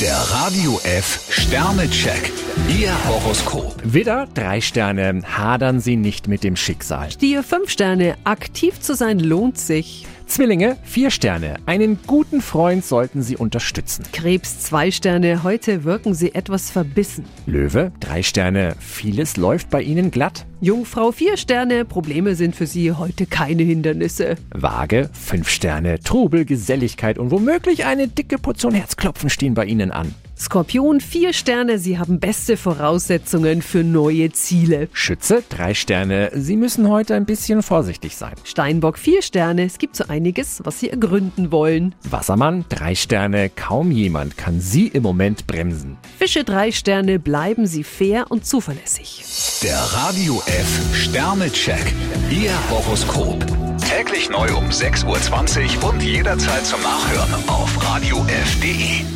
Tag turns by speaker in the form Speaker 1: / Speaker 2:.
Speaker 1: Der Radio F Sternecheck. Ihr Horoskop.
Speaker 2: Widder, drei Sterne, hadern Sie nicht mit dem Schicksal.
Speaker 3: Stier 5 Sterne, aktiv zu sein lohnt sich.
Speaker 2: Zwillinge, vier Sterne, einen guten Freund sollten Sie unterstützen.
Speaker 3: Krebs 2 Sterne, heute wirken Sie etwas verbissen.
Speaker 2: Löwe, drei Sterne, vieles läuft bei Ihnen glatt.
Speaker 3: Jungfrau 4 Sterne, Probleme sind für Sie heute keine Hindernisse.
Speaker 2: Waage, fünf Sterne, Trubel, Geselligkeit und womöglich eine dicke Portion Herzklopfen stehen bei Ihnen an.
Speaker 3: Skorpion 4 Sterne, Sie haben beste Voraussetzungen für neue Ziele.
Speaker 2: Schütze, drei Sterne, Sie müssen heute ein bisschen vorsichtig sein.
Speaker 3: Steinbock 4 Sterne, es gibt so einiges, was Sie ergründen wollen.
Speaker 2: Wassermann, drei Sterne, kaum jemand kann Sie im Moment bremsen.
Speaker 3: Fische 3 Sterne, bleiben Sie fair und zuverlässig.
Speaker 1: Der Radio F Sternecheck. Ihr Horoskop. Täglich neu um 6.20 Uhr und jederzeit zum Nachhören auf radiof.de.